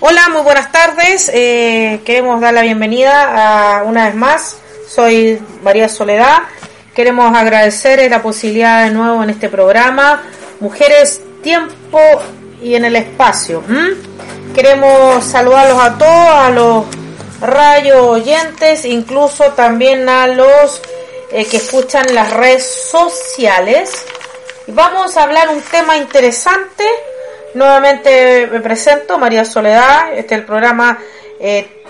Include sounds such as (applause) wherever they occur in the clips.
Hola, muy buenas tardes. Eh, queremos dar la bienvenida a una vez más. Soy María Soledad. Queremos agradecer la posibilidad de nuevo en este programa. Mujeres, tiempo y en el espacio. Queremos saludarlos a todos, a los radio oyentes, incluso también a los eh, que escuchan las redes sociales. Vamos a hablar un tema interesante Nuevamente me presento, María Soledad, este es el programa eh,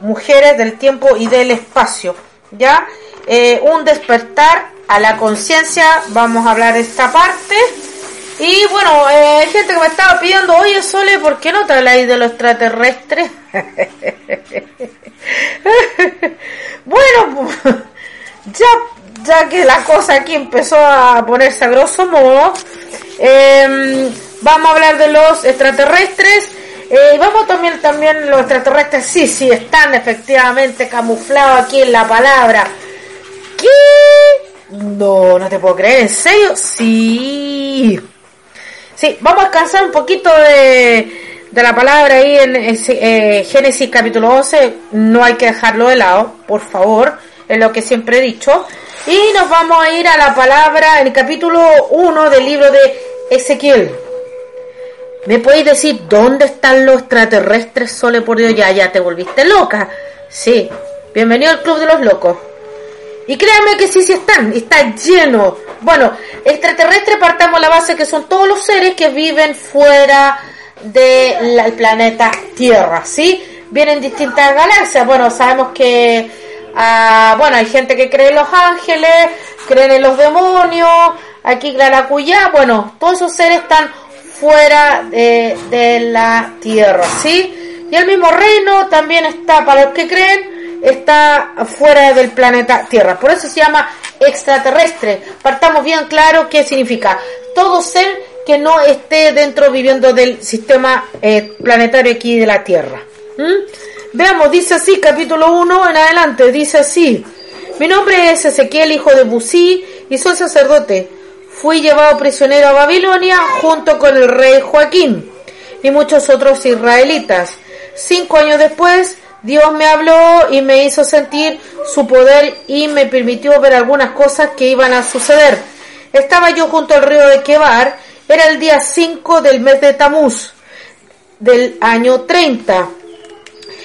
Mujeres del Tiempo y del Espacio. ¿Ya? Eh, un despertar a la conciencia, vamos a hablar de esta parte. Y bueno, eh, hay gente que me estaba pidiendo, oye Sole, ¿por qué no te habláis de lo extraterrestre? (laughs) bueno, (laughs) ya, ya que la cosa aquí empezó a ponerse a grosso modo, eh, Vamos a hablar de los extraterrestres. Eh, vamos también, también los extraterrestres, sí, sí, están efectivamente camuflados aquí en la palabra. ¿Qué? No, no te puedo creer, ¿en serio? Sí. Sí, vamos a alcanzar un poquito de, de la palabra ahí en eh, Génesis capítulo 11. No hay que dejarlo de lado, por favor, es lo que siempre he dicho. Y nos vamos a ir a la palabra en el capítulo 1 del libro de Ezequiel. ¿Me podéis decir dónde están los extraterrestres, Sole, por Dios? Ya, ya te volviste loca. Sí, bienvenido al Club de los Locos. Y créanme que sí, sí están, está lleno. Bueno, extraterrestres partamos la base que son todos los seres que viven fuera del planeta Tierra, ¿sí? Vienen distintas galaxias. Bueno, sabemos que, ah, bueno, hay gente que cree en los ángeles, creen en los demonios, aquí Claracuyá, bueno, todos esos seres están fuera de, la tierra, ¿sí? Y el mismo reino también está, para los que creen, está fuera del planeta Tierra. Por eso se llama extraterrestre. Partamos bien claro qué significa. Todo ser que no esté dentro viviendo del sistema eh, planetario aquí de la Tierra. Veamos, dice así, capítulo 1 en adelante, dice así. Mi nombre es Ezequiel, hijo de Busí, y soy sacerdote fui llevado prisionero a Babilonia junto con el rey Joaquín y muchos otros israelitas. Cinco años después, Dios me habló y me hizo sentir su poder y me permitió ver algunas cosas que iban a suceder. Estaba yo junto al río de Quebar, era el día 5 del mes de Tamuz del año 30.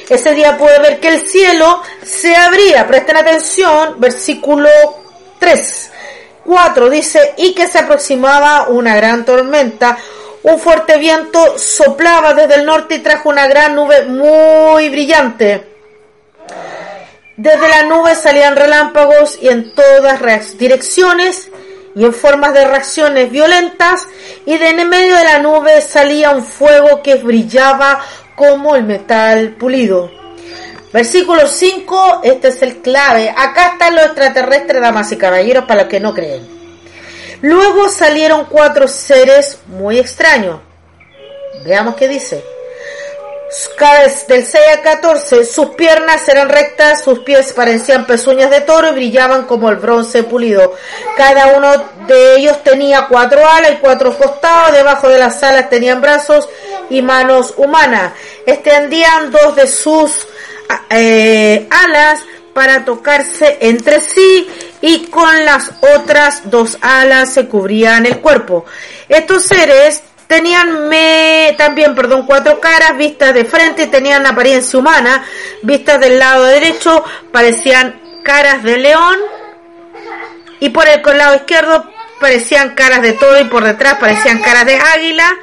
Ese día pude ver que el cielo se abría. Presten atención, versículo 3. 4 dice, y que se aproximaba una gran tormenta. Un fuerte viento soplaba desde el norte y trajo una gran nube muy brillante. Desde la nube salían relámpagos y en todas direcciones y en formas de reacciones violentas y de en medio de la nube salía un fuego que brillaba como el metal pulido. Versículo 5, este es el clave. Acá están los extraterrestres, damas y caballeros, para los que no creen. Luego salieron cuatro seres muy extraños. Veamos qué dice. Del 6 a 14, sus piernas eran rectas, sus pies parecían pezuñas de toro y brillaban como el bronce pulido. Cada uno de ellos tenía cuatro alas y cuatro costados, debajo de las alas tenían brazos y manos humanas. Extendían dos de sus eh, alas para tocarse entre sí y con las otras dos alas se cubrían el cuerpo. Estos seres tenían me, también, perdón, cuatro caras vistas de frente y tenían apariencia humana, vistas del lado derecho parecían caras de león y por el lado izquierdo parecían caras de todo y por detrás parecían caras de águila.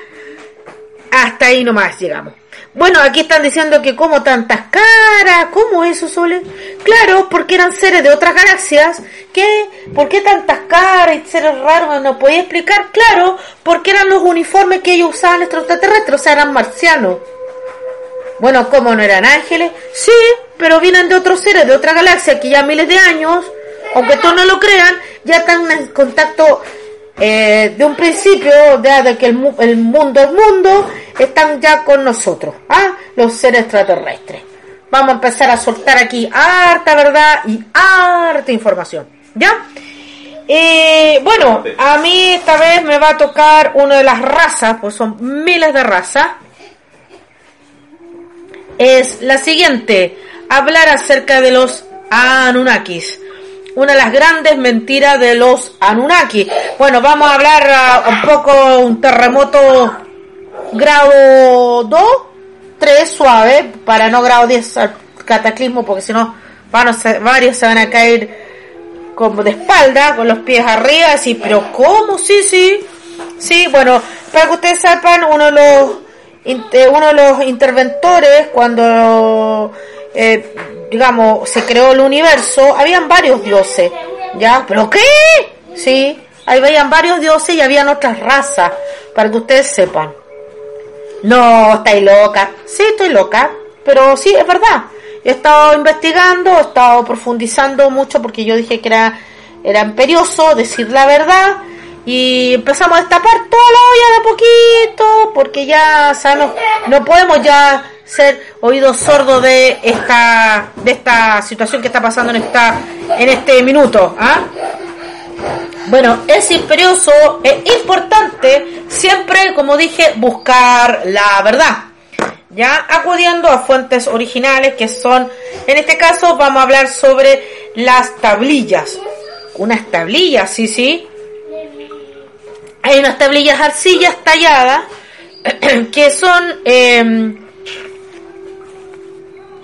Hasta ahí nomás llegamos. Bueno, aquí están diciendo que como tantas caras, ¿cómo eso, Sole? Claro, porque eran seres de otras galaxias. ¿Qué? ¿Por qué tantas caras y seres raros? ¿No podía explicar? Claro, porque eran los uniformes que ellos usaban extraterrestres, o sea, eran marcianos. Bueno, ¿cómo no eran ángeles? Sí, pero vienen de otros seres, de otra galaxia, que ya miles de años, aunque todos no lo crean, ya están en contacto eh, de un principio, de, que el, el, mundo es mundo, están ya con nosotros, ¿ah? los seres extraterrestres. Vamos a empezar a soltar aquí harta verdad y harta información, ¿ya? Eh, bueno, a mí esta vez me va a tocar una de las razas, pues son miles de razas. es la siguiente, hablar acerca de los Anunnakis. Una de las grandes mentiras de los Anunnaki. Bueno, vamos a hablar uh, un poco un terremoto grado 2, 3 suave, para no grado 10 cataclismo, porque si no varios se van a caer como de espalda, con los pies arriba, así, pero ¿cómo? Sí, sí, sí, bueno, para que ustedes sepan, uno de los, uno de los interventores, cuando, eh, digamos, se creó el universo, habían varios dioses, ¿ya? ¿Pero qué? Sí, ahí veían varios dioses y habían otras razas, para que ustedes sepan. No, estáis loca. Sí, estoy loca, pero sí, es verdad. He estado investigando, he estado profundizando mucho porque yo dije que era, era imperioso decir la verdad y empezamos a destapar toda la olla de poquito porque ya sabemos, no podemos ya ser oídos sordos de esta de esta situación que está pasando en esta en este minuto ¿ah? bueno es imperioso es importante siempre como dije buscar la verdad ya acudiendo a fuentes originales que son, en este caso vamos a hablar sobre las tablillas. Unas tablillas, sí, sí. Hay unas tablillas arcillas talladas (clears throat) que son eh,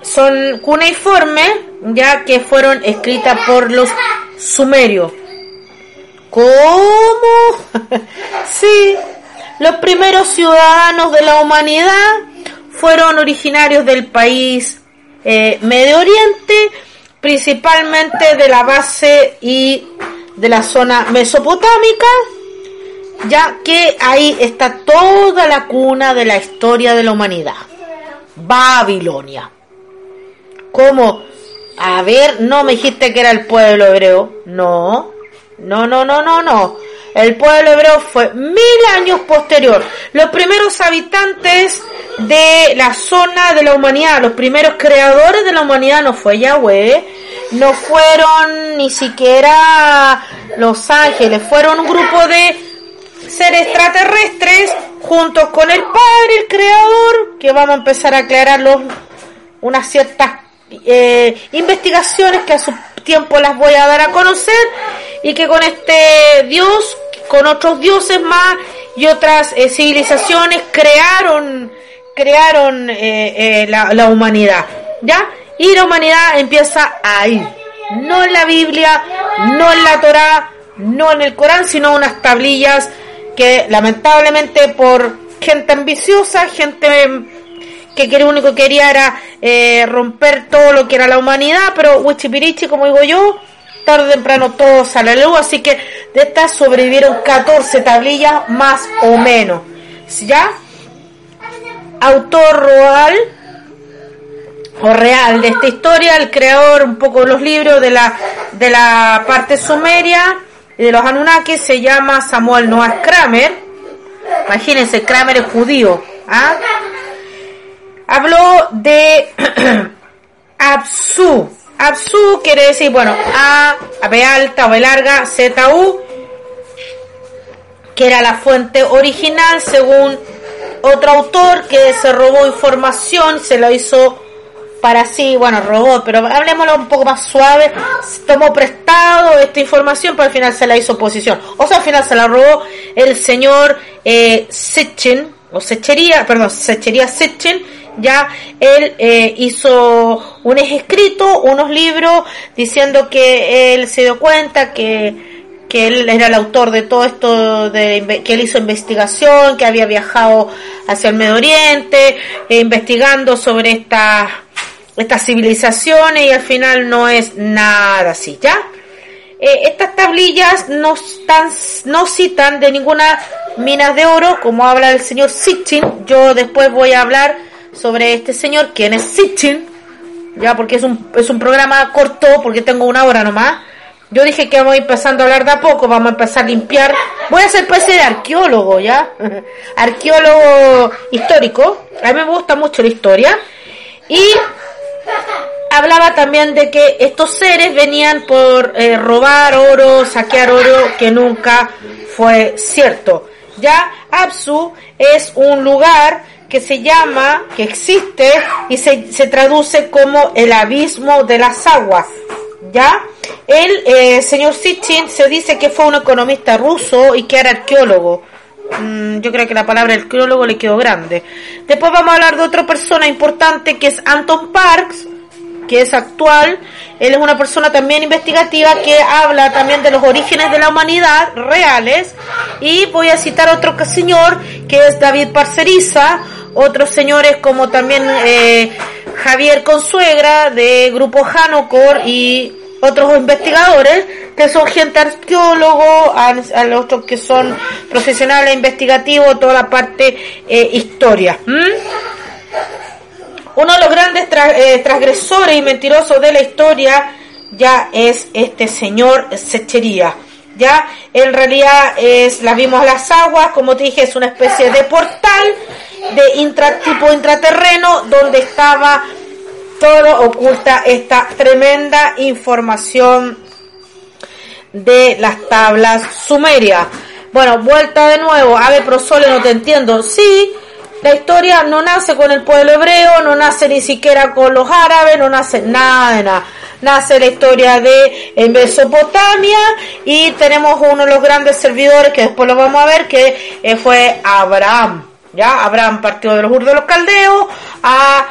son cuneiformes, ya que fueron escritas por los sumerios. ¿Cómo? (laughs) sí, los primeros ciudadanos de la humanidad fueron originarios del país eh, Medio Oriente, principalmente de la base y de la zona mesopotámica, ya que ahí está toda la cuna de la historia de la humanidad. Babilonia. ¿Cómo? A ver, no me dijiste que era el pueblo hebreo. No, no, no, no, no, no. El pueblo hebreo fue mil años posterior. Los primeros habitantes de la zona de la humanidad, los primeros creadores de la humanidad no fue Yahweh, no fueron ni siquiera los ángeles, fueron un grupo de seres extraterrestres juntos con el Padre, el Creador, que vamos a empezar a aclarar unas ciertas eh, investigaciones que a su tiempo las voy a dar a conocer y que con este Dios, con otros dioses más y otras eh, civilizaciones crearon crearon eh, la, la, humanidad, ¿ya? Y la humanidad empieza ahí, no en la Biblia, no en la Torá, no en el Corán, sino unas tablillas que lamentablemente por gente ambiciosa, gente que lo único que quería era eh, romper todo lo que era la humanidad, pero Wichipirichi, como digo yo, tarde o temprano todo sale a luz, así que de estas sobrevivieron 14 tablillas más o menos. ¿Ya? Autor real o real de esta historia, el creador un poco de los libros de la, de la parte sumeria y de los Anunnaki se llama Samuel Noah Kramer. Imagínense, Kramer es judío. ¿ah? Habló de (clears throat) Absu. Absu quiere decir, bueno, A, A, B alta, B larga, Z, U, que era la fuente original según otro autor que se robó información, se la hizo para sí, bueno, robó, pero hablemoslo un poco más suave, tomó prestado esta información, pero al final se la hizo oposición. O sea, al final se la robó el señor eh, Sitchin, o Sechería, perdón, Sechería Sitchin, ya él eh, hizo un escrito, unos libros, diciendo que él se dio cuenta que, que él era el autor de todo esto, de, que él hizo investigación, que había viajado hacia el Medio Oriente, eh, investigando sobre estas estas civilizaciones y al final no es nada así, ¿ya? Eh, estas tablillas no, están, no citan de ninguna minas de oro, como habla el señor Sitchin. Yo después voy a hablar sobre este señor, quien es Sitchin, ya porque es un, es un programa corto, porque tengo una hora nomás. Yo dije que vamos empezando a hablar de a poco, vamos a empezar a limpiar. Voy a ser especie de arqueólogo, ¿ya? (laughs) arqueólogo histórico. A mí me gusta mucho la historia. Y hablaba también de que estos seres venían por eh, robar oro, saquear oro, que nunca fue cierto. Ya Apsu es un lugar que se llama, que existe y se, se traduce como el abismo de las aguas. ¿Ya? El eh, señor Sitchin se dice que fue un economista ruso y que era arqueólogo. Mm, yo creo que la palabra arqueólogo le quedó grande. Después vamos a hablar de otra persona importante que es Anton Parks, que es actual. Él es una persona también investigativa que habla también de los orígenes de la humanidad reales. Y voy a citar otro señor que es David Parceriza, otros señores como también eh, Javier Consuegra de Grupo Hanocor y otros investigadores que son gente arqueólogo, a, los otros que son profesionales investigativos, toda la parte eh, historia. Uno de los grandes eh, transgresores y mentirosos de la historia ya es este señor Sechería. Ya en realidad es, la vimos a las aguas, como te dije, es una especie de portal de intra, tipo intraterreno donde estaba todo oculta esta tremenda información de las tablas sumerias. Bueno, vuelta de nuevo, Ave Prosole, no te entiendo. Sí, la historia no nace con el pueblo hebreo, no nace ni siquiera con los árabes, no nace nada de nada. Nace la historia de Mesopotamia y tenemos uno de los grandes servidores que después lo vamos a ver que eh, fue Abraham. Ya, Abraham partió de los urdos de los caldeos a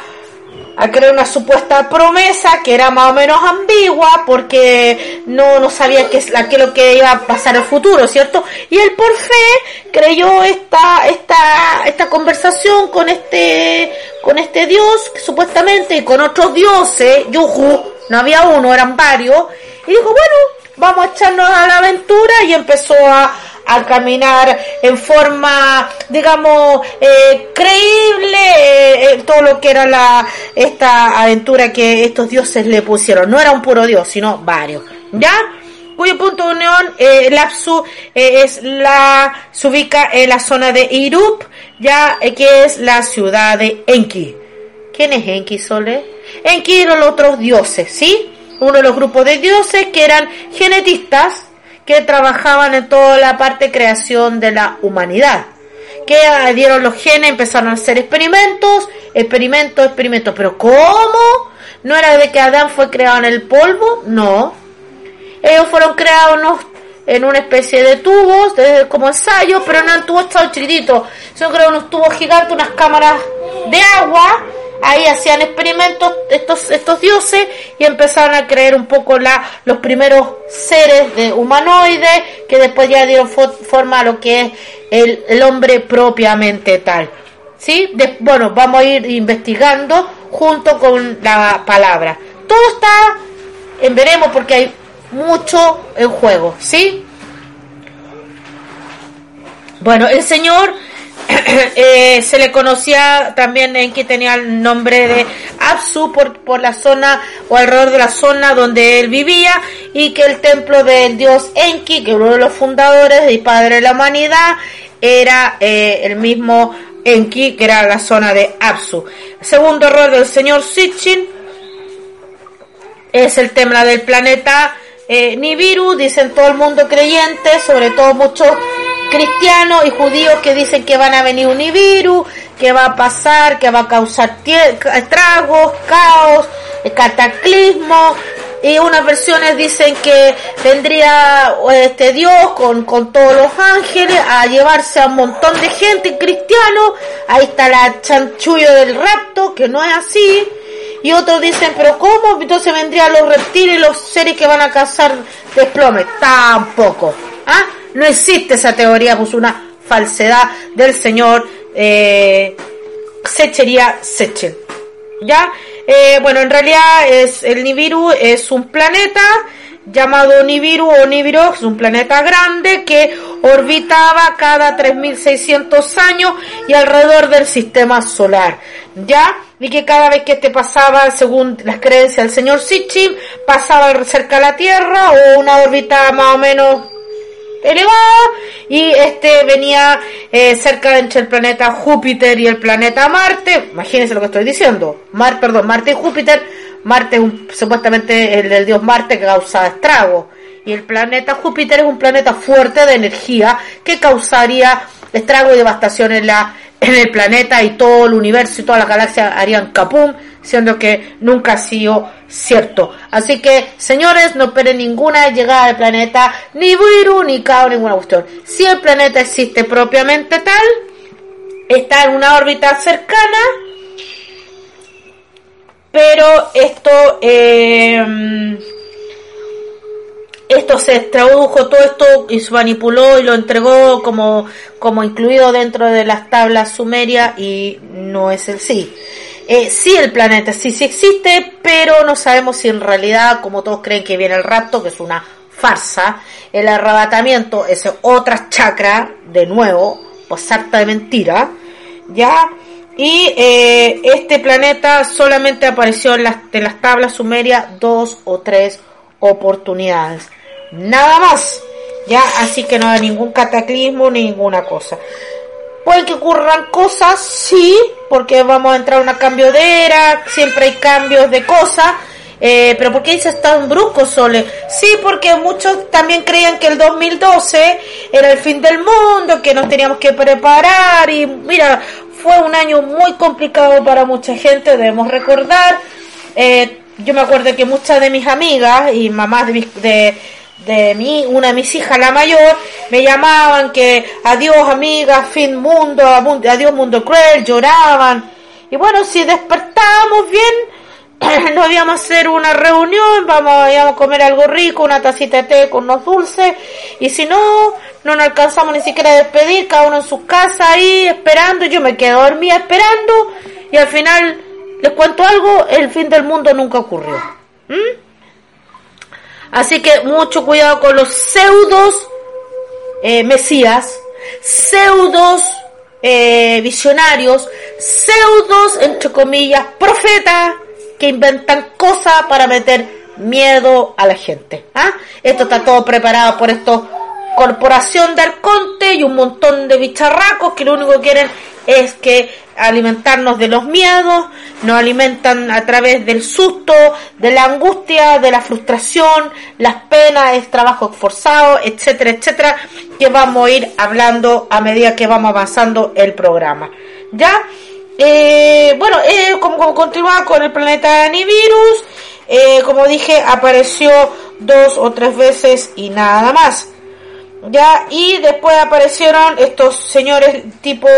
a crear una supuesta promesa que era más o menos ambigua porque no, no sabía qué es lo que iba a pasar el futuro, ¿cierto? Y él por fe creyó esta, esta, esta conversación con este, con este dios, supuestamente, y con otros dioses, Yuhu, no había uno, eran varios, y dijo, bueno, vamos a echarnos a la aventura y empezó a, a caminar en forma, digamos, eh, creíble eh, todo lo que era la esta aventura que estos dioses le pusieron. No era un puro dios, sino varios. ¿Ya? cuyo punto de unión, eh, Lapsu eh, es la, se ubica en la zona de Irup, ya que es la ciudad de Enki. ¿Quién es Enki, Sole? Enki eran los otros dioses, ¿sí? Uno de los grupos de dioses que eran genetistas, que trabajaban en toda la parte creación de la humanidad. Que dieron los genes, empezaron a hacer experimentos, experimentos, experimentos. Pero ¿cómo? ¿No era de que Adán fue creado en el polvo? No. Ellos fueron creados en una especie de tubos, como ensayos, pero no en tubos chiquititos. Se crearon unos tubos gigantes, unas cámaras de agua ahí hacían experimentos estos, estos dioses y empezaron a creer un poco la, los primeros seres de humanoides que después ya dieron forma a lo que es el, el hombre propiamente tal. ¿Sí? bueno, vamos a ir investigando junto con la palabra. Todo está en veremos porque hay mucho en juego, ¿sí? Bueno, el Señor (coughs) eh, se le conocía también en tenía el nombre de Apsu por, por la zona o alrededor de la zona donde él vivía y que el templo del dios Enki, que uno de los fundadores y padre de la humanidad, era eh, el mismo Enki, que era la zona de Apsu. segundo error del señor Sitchin es el tema del planeta eh, Nibiru, dicen todo el mundo creyente, sobre todo muchos cristianos y judíos que dicen que van a venir un virus, que va a pasar, que va a causar estragos, caos, cataclismo. Y unas versiones dicen que vendría este Dios con, con todos los ángeles a llevarse a un montón de gente cristiano. Ahí está la chanchullo del rapto, que no es así. Y otros dicen, pero ¿cómo? Entonces vendrían los reptiles y los seres que van a cazar desplome. Tampoco. ¿Ah? No existe esa teoría, pues una falsedad del señor eh, Sechería Sechen. ¿Ya? Eh, bueno, en realidad es el Nibiru es un planeta llamado Nibiru o Nibiru, es un planeta grande que orbitaba cada 3600 años y alrededor del sistema solar. ¿Ya? Y que cada vez que este pasaba, según las creencias del señor Sitchin, pasaba cerca de la Tierra o una órbita más o menos elevada y este venía eh, cerca entre el planeta Júpiter y el planeta Marte. Imagínense lo que estoy diciendo. Mar, perdón, Marte y Júpiter. Marte es un, supuestamente el del dios Marte que causa estragos. Y el planeta Júpiter es un planeta fuerte de energía que causaría estrago y devastación en la en el planeta y todo el universo y toda la galaxia harían capum, siendo que nunca ha sido cierto. Así que, señores, no esperen ninguna llegada al planeta, ni virus, ni caos, ninguna cuestión. Si el planeta existe propiamente tal, está en una órbita cercana, pero esto eh, esto se tradujo todo esto y se manipuló y lo entregó como como incluido dentro de las tablas sumerias y no es el sí. Eh, sí el planeta sí sí existe, pero no sabemos si en realidad, como todos creen que viene el rapto, que es una farsa, el arrebatamiento es otra chacra, de nuevo, pues harta de mentira, ya, y eh, este planeta solamente apareció en las, en las tablas sumerias dos o tres oportunidades. Nada más. Ya, así que no hay ningún cataclismo, ninguna cosa. Puede que ocurran cosas, sí, porque vamos a entrar a una cambio de era, siempre hay cambios de cosas, eh, pero ¿por qué dices tan brusco, Sole? Sí, porque muchos también creían que el 2012 era el fin del mundo, que nos teníamos que preparar y mira, fue un año muy complicado para mucha gente, debemos recordar. Eh, yo me acuerdo que muchas de mis amigas y mamás de, de de mí, una de mis hijas, la mayor, me llamaban que adiós amiga, fin mundo, adiós mundo cruel, lloraban. Y bueno, si despertábamos bien, (clears throat) nos íbamos a hacer una reunión, vamos, a comer algo rico, una tacita de té con unos dulces, y si no, no nos alcanzamos ni siquiera a despedir, cada uno en su casa ahí esperando, yo me quedé dormida esperando, y al final, les cuento algo, el fin del mundo nunca ocurrió. ¿Mm? Así que mucho cuidado con los pseudos eh, mesías, pseudos eh, visionarios, pseudos, entre comillas, profetas que inventan cosas para meter miedo a la gente. ¿ah? Esto está todo preparado por estos corporación de Arconte y un montón de bicharracos que lo único que quieren es que alimentarnos de los miedos, nos alimentan a través del susto, de la angustia, de la frustración, las penas, el trabajo forzado, etcétera, etcétera, que vamos a ir hablando a medida que vamos avanzando el programa. ¿Ya? Eh, bueno, eh, como, continuaba con el planeta Nivirus, eh, como dije, apareció dos o tres veces y nada más. Ya, y después aparecieron estos señores tipo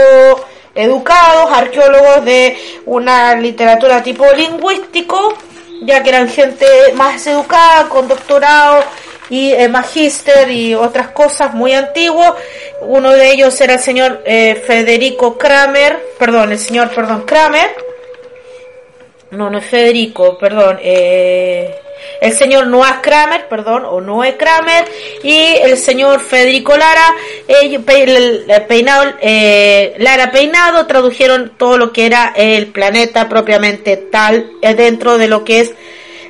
educados, arqueólogos de una literatura tipo lingüístico, ya que eran gente más educada, con doctorado y eh, magíster y otras cosas muy antiguos. Uno de ellos era el señor eh, Federico Kramer, perdón, el señor, perdón, Kramer. No, no es Federico, perdón. Eh, el señor Noah Kramer, perdón, o Noé Kramer, y el señor Federico Lara, peinado, eh, Lara Peinado, tradujeron todo lo que era el planeta propiamente tal, eh, dentro de lo que es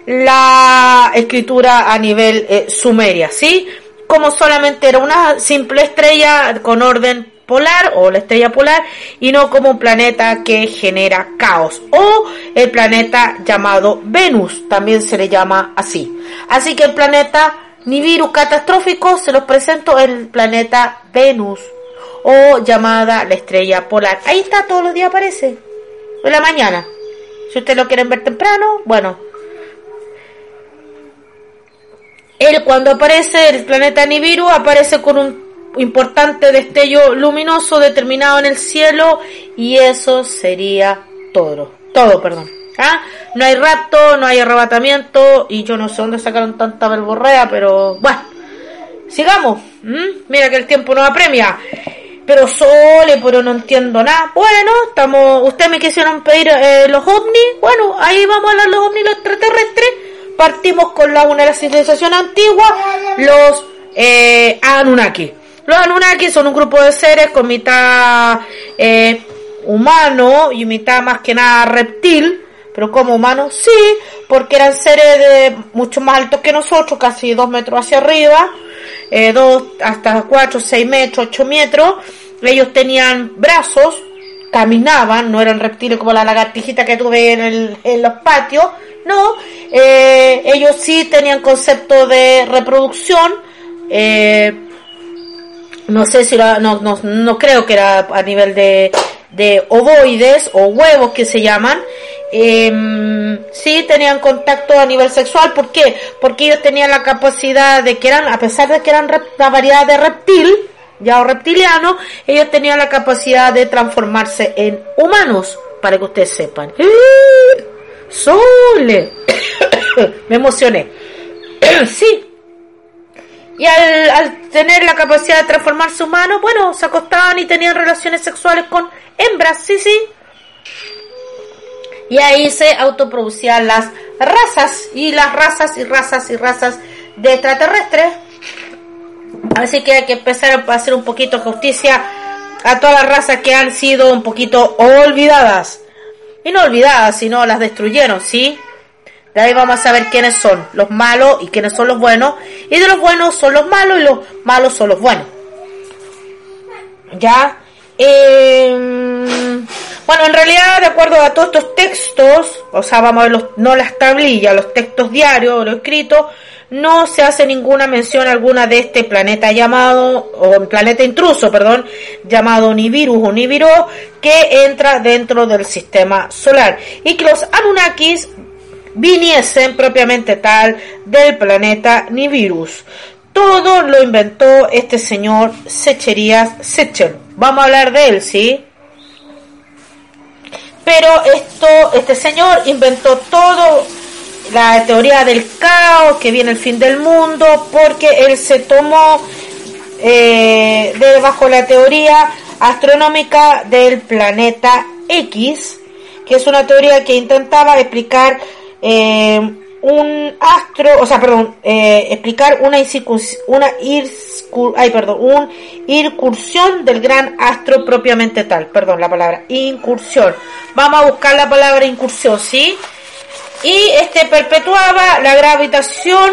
la escritura a nivel eh, sumeria, ¿sí? Como solamente era una simple estrella con orden polar o la estrella polar y no como un planeta que genera caos o el planeta llamado Venus, también se le llama así. Así que el planeta Nibiru catastrófico se los presento el planeta Venus o llamada la estrella polar. Ahí está, todos los días aparece. En la mañana. Si ustedes lo quieren ver temprano, bueno. Cuando aparece el planeta Nibiru aparece con un importante destello luminoso determinado en el cielo y eso sería todo. Todo, perdón. ¿Ah? No hay rapto, no hay arrebatamiento y yo no sé dónde sacaron tanta verborrea, pero bueno, sigamos. Mira que el tiempo nos apremia. Pero sole, pero no entiendo nada. Bueno, estamos, ustedes me quisieron pedir eh, los ovnis. Bueno, ahí vamos a hablar los ovnis, los extraterrestres. Partimos con la una de la civilización antigua, los eh, Anunnaki. Los Anunnaki son un grupo de seres con mitad eh, humano y mitad más que nada reptil, pero como humano sí, porque eran seres de mucho más altos que nosotros, casi dos metros hacia arriba, eh, dos hasta cuatro, seis metros, ocho metros. Ellos tenían brazos, caminaban, no eran reptiles como la lagartijita que tuve en, en los patios, no, eh, ellos sí tenían concepto de reproducción, eh, no sé si no, no, no creo que era a nivel de de ovoides o huevos que se llaman, eh, sí tenían contacto a nivel sexual. ¿Por qué? Porque ellos tenían la capacidad de que eran, a pesar de que eran una variedad de reptil, ya o reptiliano, ellos tenían la capacidad de transformarse en humanos, para que ustedes sepan. ¡Eh! ¡Sole! (coughs) Me emocioné. (coughs) sí. Y al, tener la capacidad de transformarse humano, bueno, se acostaban y tenían relaciones sexuales con hembras, sí, sí. Y ahí se autoproducían las razas y las razas y razas y razas de extraterrestres. Así que hay que empezar a hacer un poquito justicia a todas las razas que han sido un poquito olvidadas. Y no olvidadas, sino las destruyeron, ¿sí? De ahí vamos a saber quiénes son los malos y quiénes son los buenos. Y de los buenos son los malos y los malos son los buenos. ¿Ya? Eh, bueno, en realidad, de acuerdo a todos estos textos, o sea, vamos a ver los, no las tablillas, los textos diarios, los escritos, no se hace ninguna mención alguna de este planeta llamado, o planeta intruso, perdón, llamado Nibiru o Nibiru, que entra dentro del sistema solar. Y que los Anunnakis viniesen propiamente tal del planeta Nibiru. Todo lo inventó este señor Secherías Sechen. Vamos a hablar de él, ¿sí? Pero esto, este señor inventó todo la teoría del caos, que viene el fin del mundo, porque él se tomó eh, de la teoría astronómica del planeta X, que es una teoría que intentaba explicar eh, un astro, o sea, perdón, eh, explicar una, una ay, perdón, un incursión del gran astro propiamente tal, perdón, la palabra incursión. Vamos a buscar la palabra incursión, ¿sí? Y este perpetuaba la gravitación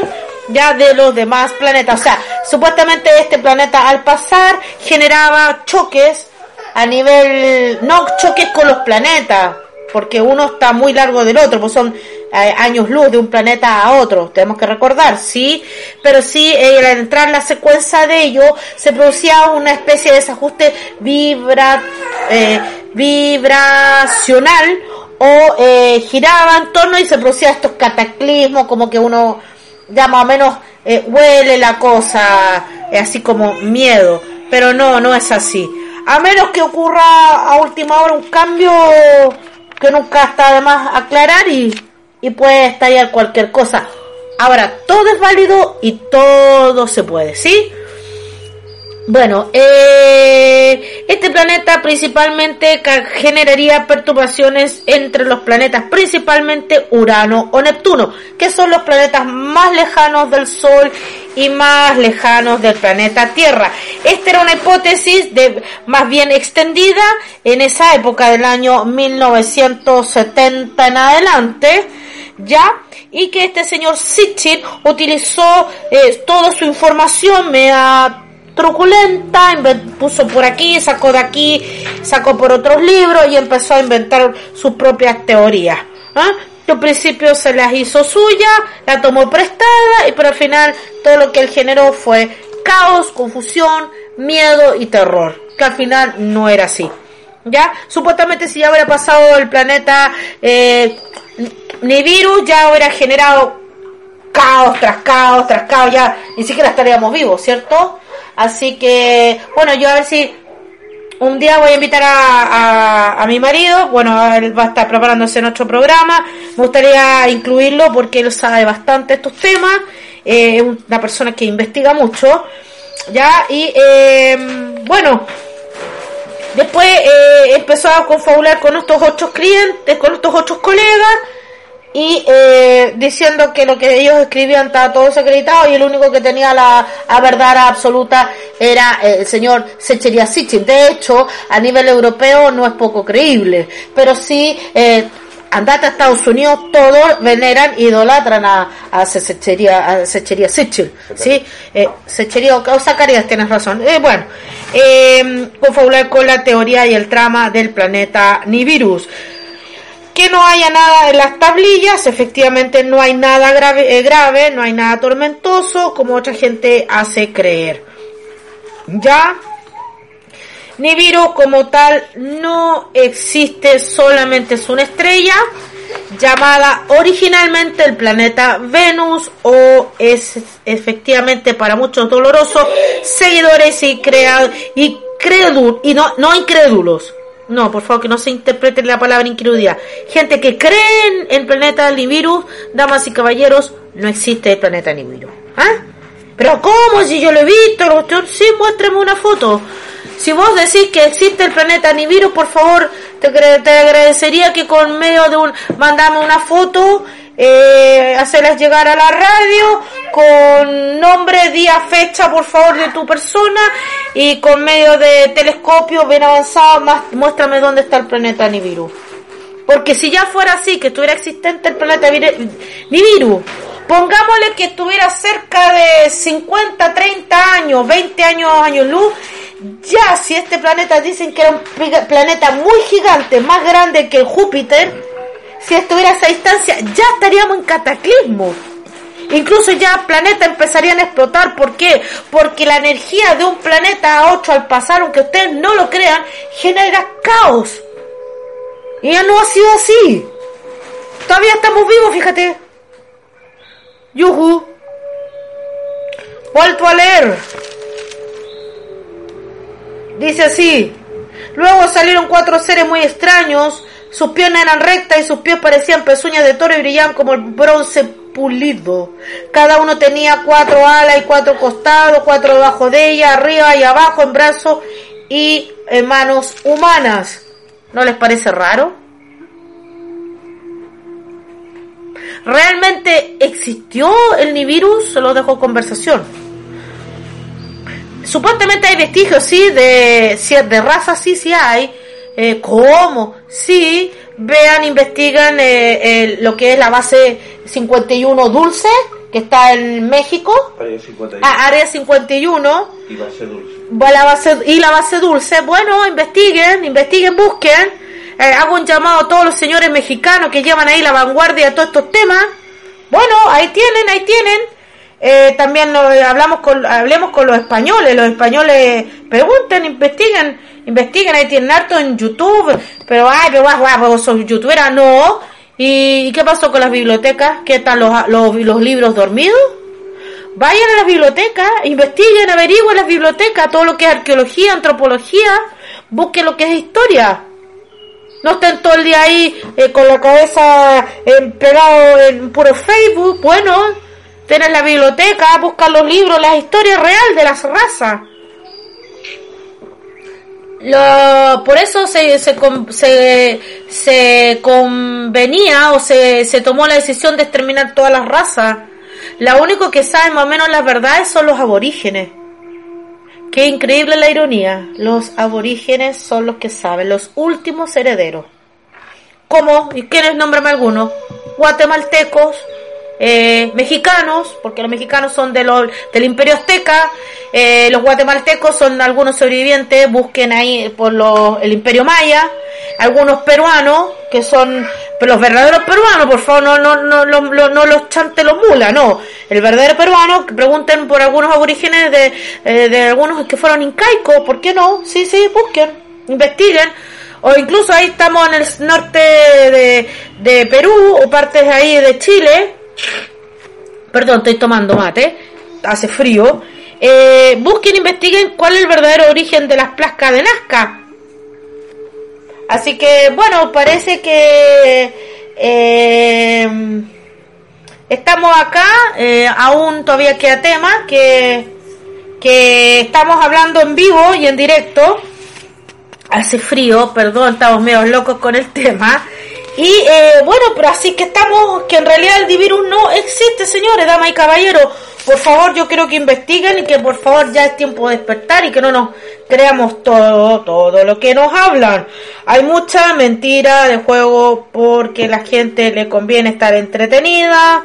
ya de los demás planetas. O sea, supuestamente este planeta al pasar generaba choques a nivel, no choques con los planetas, porque uno está muy largo del otro, pues son años luz de un planeta a otro, tenemos que recordar, sí, pero sí, eh, al entrar en la secuencia de ello, se producía una especie de desajuste vibra, eh, vibracional o eh, giraba en torno y se producía estos cataclismos, como que uno ya más o menos eh, huele la cosa, así como miedo, pero no, no es así. A menos que ocurra a última hora un cambio que nunca está de más aclarar y, y puede estallar cualquier cosa. Ahora, todo es válido y todo se puede, ¿sí? Bueno, eh, este planeta principalmente generaría perturbaciones entre los planetas, principalmente Urano o Neptuno, que son los planetas más lejanos del Sol y más lejanos del planeta Tierra. Esta era una hipótesis de más bien extendida en esa época del año 1970 en adelante, ya y que este señor Sitchin utilizó eh, toda su información me ha truculenta, puso por aquí, sacó de aquí, sacó por otros libros y empezó a inventar sus propias teorías. ¿ah? principio se las hizo suya, la tomó prestada y pero al final todo lo que él generó fue caos, confusión, miedo y terror, que al final no era así. ¿Ya? Supuestamente si ya hubiera pasado el planeta eh, Nibiru, ya hubiera generado caos tras caos tras caos, ya ni siquiera estaríamos vivos, ¿cierto? Así que, bueno, yo a ver si un día voy a invitar a, a, mi marido, bueno, él va a estar preparándose en otro programa, me gustaría incluirlo porque él sabe bastante estos temas, eh, es una persona que investiga mucho, ya, y eh, bueno, después eh, empezó a confabular con estos otros clientes, con estos otros colegas, y eh, diciendo que lo que ellos escribían estaba todo secretado y el único que tenía la, verdad absoluta era el señor Secheria Sitchin. De hecho, a nivel europeo no es poco creíble, pero sí, eh, andate a Estados Unidos, todos veneran, idolatran a, a Secheria, a Secheria Sitchin, ¿sí? Eh, Secheria o Zacarías, tienes razón. Eh, bueno, eh, confabular con la teoría y el trama del planeta Nibiru que no haya nada en las tablillas, efectivamente no hay nada grave, eh, grave, no hay nada tormentoso, como otra gente hace creer. Ya, Nibiru como tal no existe, solamente es una estrella llamada originalmente el planeta Venus o es efectivamente para muchos doloroso seguidores y creados y crédulos y no no incrédulos no, por favor, que no se interprete la palabra incredulidad. Gente que cree en el planeta Nibiru, damas y caballeros, no existe el planeta Nibiru. ¿Ah? Pero ¿cómo? Si yo lo he visto, sí, muéstrame una foto. Si vos decís que existe el planeta Nibiru, por favor, te, te agradecería que con medio de un... Mandame una foto eh, hacerlas llegar a la radio con nombre, día, fecha, por favor, de tu persona y con medio de telescopio bien avanzado, más, muéstrame dónde está el planeta Nibiru. Porque si ya fuera así, que estuviera existente el planeta Nibiru, pongámosle que estuviera cerca de 50, 30 años, 20 años, años luz, ya si este planeta dicen que era un planeta muy gigante, más grande que Júpiter, si estuviera a esa distancia, ya estaríamos en cataclismo. Incluso ya planetas empezarían a explotar. ¿Por qué? Porque la energía de un planeta a otro al pasar, aunque ustedes no lo crean, genera caos. Y ya no ha sido así. Todavía estamos vivos, fíjate. Yuhu. Vuelto a leer. Dice así. Luego salieron cuatro seres muy extraños sus piernas eran rectas y sus pies parecían pezuñas de toro y brillaban como el bronce pulido. Cada uno tenía cuatro alas y cuatro costados, cuatro debajo de ella, arriba y abajo, en brazos y en manos humanas. ¿No les parece raro? ¿Realmente existió el Nibiru? Se lo dejo conversación. Supuestamente hay vestigios, sí, de, de raza, sí, sí hay eh, ¿Cómo? Sí, vean, investigan eh, lo que es la base 51 Dulce, que está en México. Área 51. Ah, área 51. Y base dulce. La base, y la base dulce. Bueno, investiguen, investiguen, busquen. Eh, hago un llamado a todos los señores mexicanos que llevan ahí la vanguardia de todos estos temas. Bueno, ahí tienen, ahí tienen. Eh, también hablamos con, hablemos con los españoles. Los españoles pregunten, investiguen investiguen, ahí tienen harto en YouTube, pero ay, pero guau, guau, soy youtubera, no. ¿Y qué pasó con las bibliotecas? ¿Qué están los, los, los libros dormidos? Vayan a las bibliotecas, investiguen, averigüen las bibliotecas, todo lo que es arqueología, antropología, busquen lo que es historia. No estén todo el día ahí eh, con la cabeza eh, pegado en puro Facebook. Bueno, tienen la biblioteca, buscan los libros, la historia real de las razas. Lo, por eso se, se, se, se convenía o se, se tomó la decisión de exterminar todas las razas. La único que sabe más o menos las verdades son los aborígenes. Qué increíble la ironía. Los aborígenes son los que saben, los últimos herederos. ¿Cómo? ¿Y quiénes nombran algunos? Guatemaltecos, eh, mexicanos, porque los mexicanos son de del imperio azteca, eh, los guatemaltecos son algunos sobrevivientes, busquen ahí por el imperio maya, algunos peruanos, que son los verdaderos peruanos, por favor, no, no, no, no, los chante los mulas, no, el verdadero peruano, pregunten por algunos aborígenes de, eh, de algunos que fueron incaicos, ¿por qué no? Sí, sí, busquen, investiguen, o incluso ahí estamos en el norte de, de Perú o partes ahí de Chile, Perdón, estoy tomando mate. Hace frío. Eh, busquen, investiguen cuál es el verdadero origen de las placas de Nazca. Así que, bueno, parece que eh, estamos acá. Eh, aún todavía queda tema que, que estamos hablando en vivo y en directo. Hace frío, perdón, estamos medio locos con el (laughs) tema. Y eh, bueno, pero así que estamos, que en realidad el virus no existe, señores, damas y caballeros. Por favor, yo quiero que investiguen y que por favor ya es tiempo de despertar y que no nos creamos todo, todo lo que nos hablan. Hay mucha mentira de juego porque la gente le conviene estar entretenida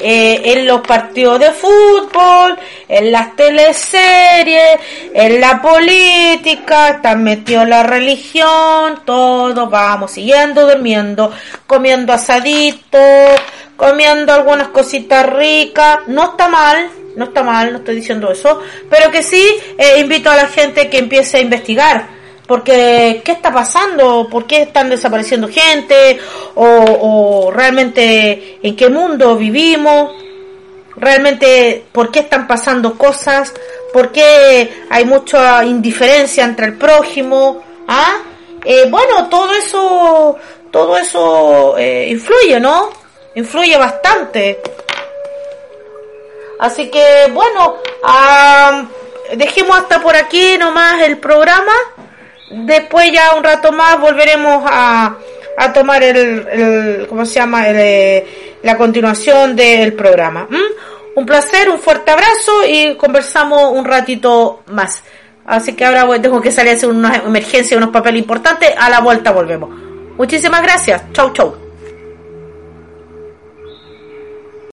eh, en los partidos de fútbol, en las teleseries, en la política, están metidos en la religión, todos vamos siguiendo durmiendo, comiendo asadito, comiendo algunas cositas ricas, no está mal, no está mal, no estoy diciendo eso, pero que sí eh, invito a la gente que empiece a investigar porque ¿qué está pasando? ¿Por qué están desapareciendo gente? ¿O, realmente en qué mundo vivimos? ¿Realmente por qué están pasando cosas? ¿Por qué hay mucha indiferencia entre el prójimo? ¿Ah? Eh, bueno, todo eso, todo eso eh, influye, ¿no? Influye bastante. Así que, bueno, dejemos hasta por aquí nomás el programa después ya un rato más volveremos a, a tomar el, el, ¿cómo se llama? Eh, la continuación del programa. Un placer, un fuerte abrazo y conversamos un ratito más. Así que ahora tengo que salir a hacer una emergencia, unos papeles importantes. A la vuelta volvemos. Muchísimas gracias. Chau, chau.